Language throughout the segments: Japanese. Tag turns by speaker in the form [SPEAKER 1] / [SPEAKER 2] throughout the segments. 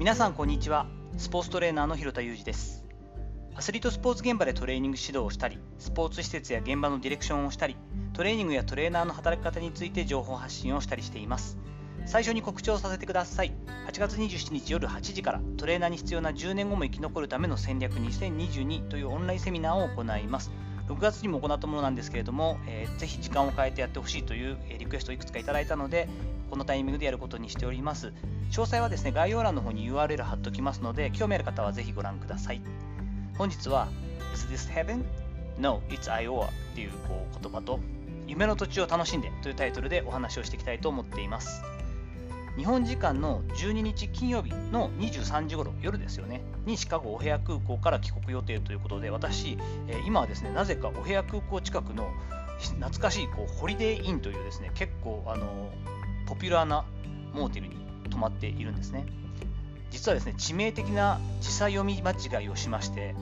[SPEAKER 1] 皆さんこんにちは。スポーツトレーナーの広田裕二です。アスリートスポーツ現場でトレーニング指導をしたりスポーツ施設や現場のディレクションをしたりトレーニングやトレーナーの働き方について情報発信をしたりしています。最初に告知をさせてください。8月27日夜8時からトレーナーに必要な10年後も生き残るための戦略2022というオンラインセミナーを行います。6月にも行ったものなんですけれども、えー、ぜひ時間を変えてやってほしいというリクエストをいくつかいただいたので、このタイミングでやることにしております。詳細はですね、概要欄の方に URL 貼っておきますので、興味ある方はぜひご覧ください。本日は、Is this heaven? No, it's Iowa っていうこう言葉と、夢の土地を楽しんでというタイトルでお話をしていきたいと思っています。日本時間の12日金曜日の23時頃夜ですよねにシカゴお部屋空港から帰国予定ということで私、え今はですねなぜかお部屋空港近くの懐かしいこうホリデーインというですね結構あのポピュラーなモーテルに泊まっているんですね。実はですね致命的な時差読み間違いをしまして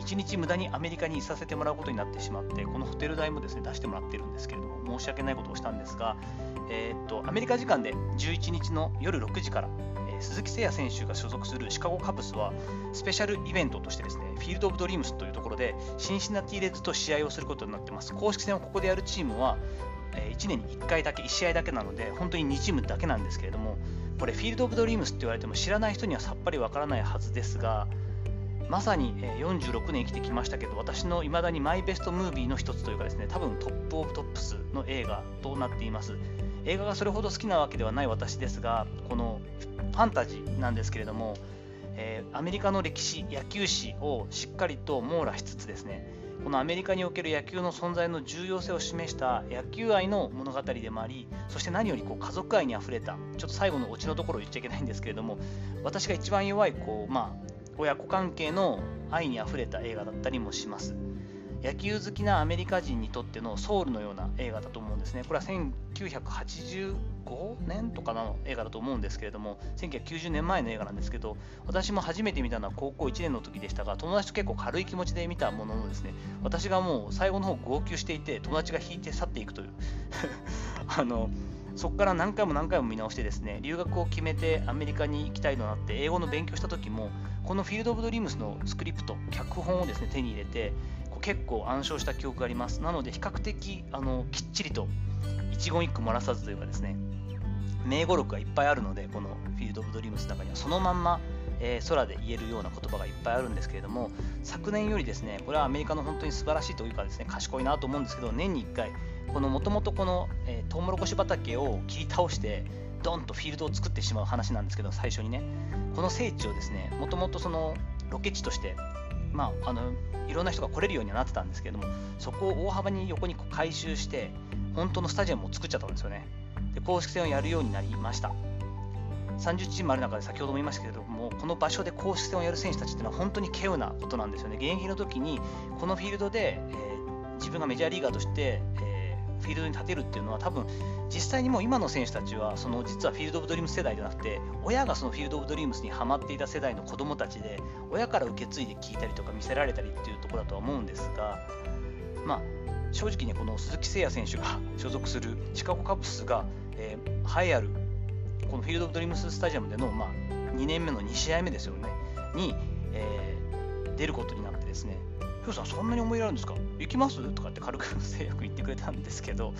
[SPEAKER 1] 1日無駄にアメリカにいさせてもらうことになってしまってこのホテル代もですね出してもらってるんですけれども申し訳ないことをしたんですが、えー、っとアメリカ時間で11日の夜6時から、えー、鈴木誠也選手が所属するシカゴカブスはスペシャルイベントとしてですねフィールド・オブ・ドリームスというところでシンシナティレッズと試合をすることになってます。公式戦をここでやるチームは1年に1回だけ、1試合だけなので、本当に2チームだけなんですけれども、これ、フィールド・オブ・ドリームスって言われても知らない人にはさっぱりわからないはずですが、まさに46年生きてきましたけど、私の未だにマイベストムービーの一つというかですね、多分トップオブトップスの映画となっています。映画がそれほど好きなわけではない私ですが、このファンタジーなんですけれども、え、アメリカの歴史、野球史をしっかりと網羅しつつですね、このアメリカにおける野球の存在の重要性を示した野球愛の物語でもあり、そして何よりこう家族愛にあふれた、ちょっと最後のオチのところを言っちゃいけないんですけれども、私が一番弱いこう、まあ、親子関係の愛にあふれた映画だったりもします。野球好きなアメリカ人にとってのソウルのような映画だと思うんですね。これは1985年とかの映画だと思うんですけれども、1990年前の映画なんですけど、私も初めて見たのは高校1年の時でしたが、友達と結構軽い気持ちで見たもののですね、私がもう最後の方号泣していて、友達が引いて去っていくという あのそこから何回も何回も見直してですね、留学を決めてアメリカに行きたいとなって、英語の勉強した時も、このフィールド・オブ・ドリームスのスクリプト、脚本をですね手に入れて、結構暗唱した記憶があります。なので、比較的あのきっちりと一言一句漏らさずというかですね、名語録がいっぱいあるので、このフィールド・オブ・ドリームスの中にはそのまんま、えー、空で言えるような言葉がいっぱいあるんですけれども、昨年よりですね、これはアメリカの本当に素晴らしいというかですね、賢いなと思うんですけど、年に1回、このもともとこの、えー、トウモロコシ畑を切り倒して、ドンとフィールドを作ってしまう話なんですけど、最初にね、この聖地をですね、もともとそのロケ地としてまあ、あのいろんな人が来れるようにはなってたんですけどもそこを大幅に横に改修して本当のスタジアムを作っちゃったんですよね。で公式戦をやるようになりました。30チームある中で先ほども言いましたけれどもこの場所で公式戦をやる選手たちっていうのは本当に稀有なことなんですよね。現役の時にこのフィールドで、えー、自分がメジャーリーガーとして、えーフィールドに立てるっていうのは多分実際にもう今の選手たちはその実はフィールド・オブ・ドリームス世代じゃなくて親がそのフィールド・オブ・ドリームスにはまっていた世代の子供たちで親から受け継いで聞いたりとか見せられたりっていうところだとは思うんですがまあ正直ねこの鈴木誠也選手が 所属するシカゴカブスが、えー、栄えあるこのフィールド・オブ・ドリームススタジアムでの、まあ、2年目の2試合目ですよねに、えー、出ることになってですねふうさん、そんなに思い入れあるんですか？行きます？とかって軽く制約言ってくれたんですけど、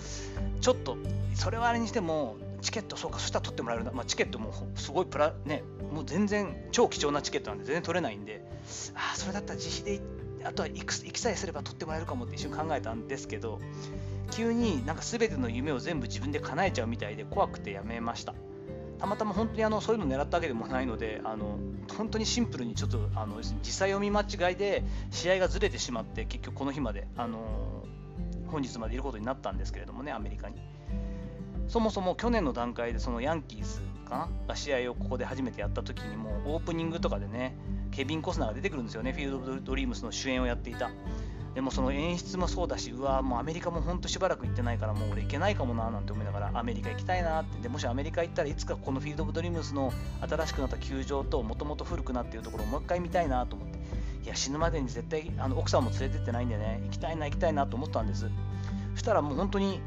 [SPEAKER 1] ちょっと、それはあれにしても、チケット、そうか、そしたら取ってもらえるな。まあ、チケットもすごいプラ、ね、もう全然超貴重なチケットなんで全然取れないんで、ああ、それだったら自費であとは行く行きさえすれば取ってもらえるかもって一瞬考えたんですけど、急になんか全ての夢を全部自分で叶えちゃうみたいで怖くてやめました。たまたま本当にあのそういうのを狙ったわけでもないのであの本当にシンプルにちょっとあの時差読み間違いで試合がずれてしまって結局この日まであの本日までいることになったんですけれどもねアメリカに。そもそも去年の段階でそのヤンキースかが試合をここで初めてやった時にもオープニングとかでねケビン・コスナーが出てくるんですよね。フィールド・ドリームスの主演をやっていた。でもその演出もそうだし、うわ、もうアメリカも本当しばらく行ってないから、もう俺行けないかもななんて思いながら、アメリカ行きたいなって、でもしアメリカ行ったらいつかこのフィールド・オブ・ドリームスの新しくなった球場と、もともと古くなっているところをもう一回見たいなと思って、いや、死ぬまでに絶対あの奥さんも連れてってないんでね、行きたいな、行きたいなと思ったんです。そしたらもう本当に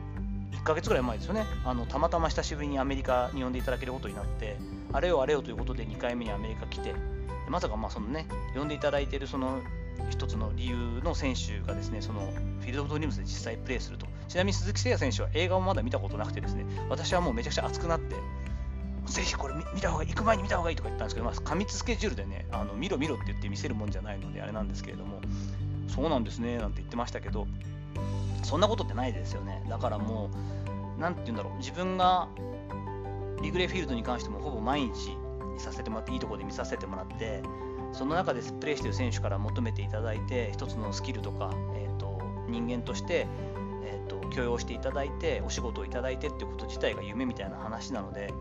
[SPEAKER 1] 1ヶ月ぐらい前ですよね。あのたまたま久しぶりにアメリカに呼んでいただけることになってあれよあれよということで2回目にアメリカ来て。まさかまあそのね呼んでいただいているその一つの理由の選手がですねそのフィールド・オブ・ドリームズで実際プレーするとちなみに鈴木誠也選手は映画をまだ見たことなくてですね私はもうめちゃくちゃ熱くなってぜひこれ見た方がいい、行く前に見た方がいいとか言ったんですけど、まあ、過密スケジュールでね、あの見ろ見ろって言って見せるもんじゃないのであれなんですけれども、そうなんですねなんて言ってましたけど、そんなことってないですよね。だからもう、なんて言うんだろう、自分がリグレーフィールドに関してもほぼ毎日にさせてもらって、いいところで見させてもらって、その中でプレーしている選手から求めていただいて、一つのスキルとか、えーと、人間として、えーと、許容していただいて、お仕事をいただいてっていうこと自体が夢みたいな話なので、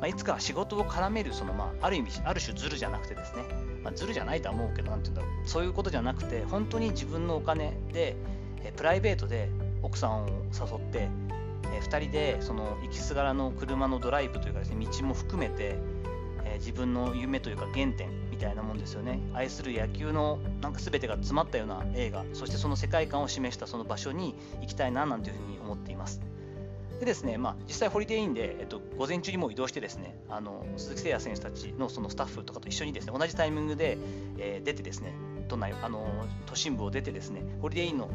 [SPEAKER 1] まあ、いつか仕事を絡めるその、まあ、ある意味ある種ずるじゃなくてですね、まあ、ずるじゃないとは思うけどなんて言うんだろうそういうことじゃなくて本当に自分のお金でえプライベートで奥さんを誘ってえ2人でその行きすがらの車のドライブというかですね道も含めてえ自分の夢というか原点みたいなもんですよね。愛する野球のなんか全てが詰まったような映画。そしてその世界観を示したその場所に行きたいななんていうふうに思っています。でですね、まあ、実際ホリデーインで、えっと、午前中にもう移動してですね、あの鈴木誠也選手たちのそのスタッフとかと一緒にですね、同じタイミングで、えー、出てですね、都内、あの都心部を出てですね、ホリデーインの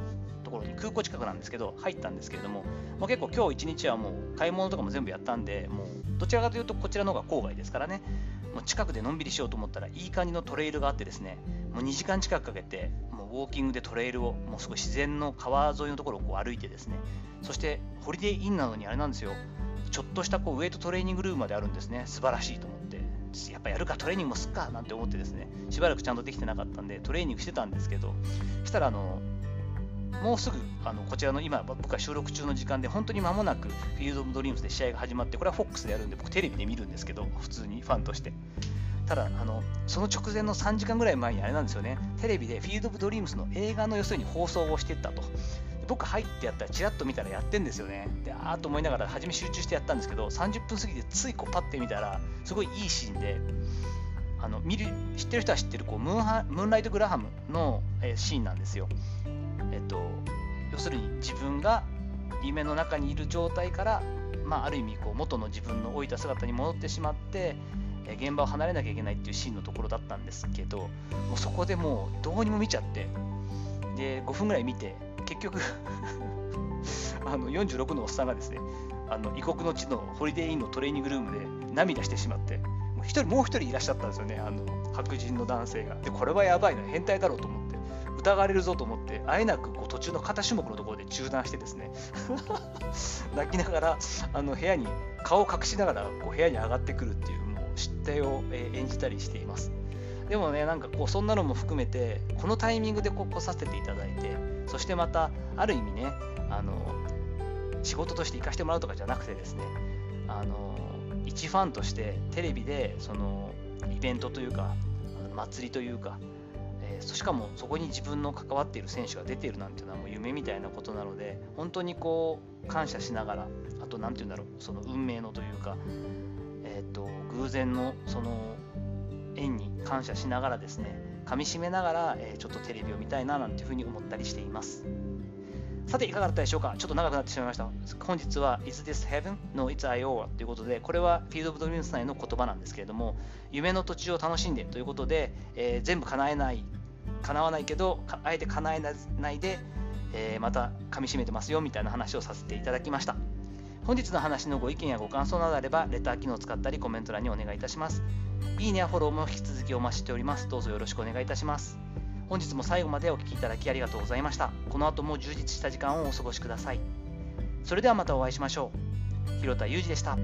[SPEAKER 1] ところに空港近くなんですけど、入ったんですけれども、もう結構今日一日はもう買い物とかも全部やったんで、もうどちらかというとこちらの方が郊外ですからね、もう近くでのんびりしようと思ったらいい感じのトレイルがあってですね、もう2時間近くかけて、もうウォーキングでトレイルを、もうすごい自然の川沿いのところをこう歩いてですね、そしてホリデーインなのにあれなんですよ、ちょっとしたこうウェイトトレーニングルームまであるんですね、素晴らしいと思って。やっぱやるかトレーニングもすっかなんて思ってですねしばらくちゃんとできてなかったんでトレーニングしてたんですけどしたらあのもうすぐあのこちらの今僕が収録中の時間で本当に間もなくフィールド・オブ・ドリームズで試合が始まってこれは FOX でやるんで僕テレビで見るんですけど普通にファンとして。ただあのその直前の3時間ぐらい前にあれなんですよね。テレビでフィールド・オブ・ドリームスの映画の要するに放送をしてったと。僕入ってやったらチラッと見たらやってんですよね。であーと思いながら初め集中してやったんですけど30分過ぎてついこうパッて見たらすごいいいシーンであの見る知ってる人は知ってるこうムーンハムーンライト・グラハムの、えー、シーンなんですよ。要するに自分が夢の中にいる状態から、まあ、ある意味こう元の自分の老いた姿に戻ってしまって現場を離れなきゃいけないっていうシーンのところだったんですけどもうそこでもうどうにも見ちゃってで5分ぐらい見て結局 あの46のおっさんがですねあの異国の地のホリデーインのトレーニングルームで涙してしまってもう一人もう一人いらっしゃったんですよねあの白人の男性が。でこれはやばいな変態だろうと思って。疑われるぞと思ってあえなくこう途中の片種目のところで中断してですね 泣きながらあの部屋に顔を隠しながらこう部屋に上がってくるっていうもう失態を、え演じたりしています。でもねなんかこうそんなのも含めてこのタイミングでこう来させていただいてそしてまたある意味ねあの仕事として行かせてもらうとかじゃなくてですねあの一ファンとしてテレビでそのイベントというか祭りというか、えー、しかもそこに自分の関わっている選手が出ているなんていうのはもう夢みたいなことなので本当にこう感謝しながらあと何て言うんだろうその運命のというか、えーと、偶然のその縁に感謝しながらですね噛みしめながら、えー、ちょっとテレビを見たいななんていうふうに思ったりしています。さて、いかがだったでしょうか？ちょっと長くなってしまいました。本日は Is this heaven? No, it's Iowa ということで、これは Field of Dreams 内の言葉なんですけれども、夢の土地を楽しんでということで、えー、全部叶えない、叶わないけど、あえて叶えないで、えー、また噛みしめてますよみたいな話をさせていただきました。本日の話のご意見やご感想などあれば、レター機能を使ったりコメント欄にお願いいたします。いいねやフォローも引き続きお待ちしております。どうぞよろしくお願いいたします。本日も最後までお聴きいただきありがとうございました。この後も充実した時間をお過ごしください。それではまたお会いしましょう。広田裕二でした。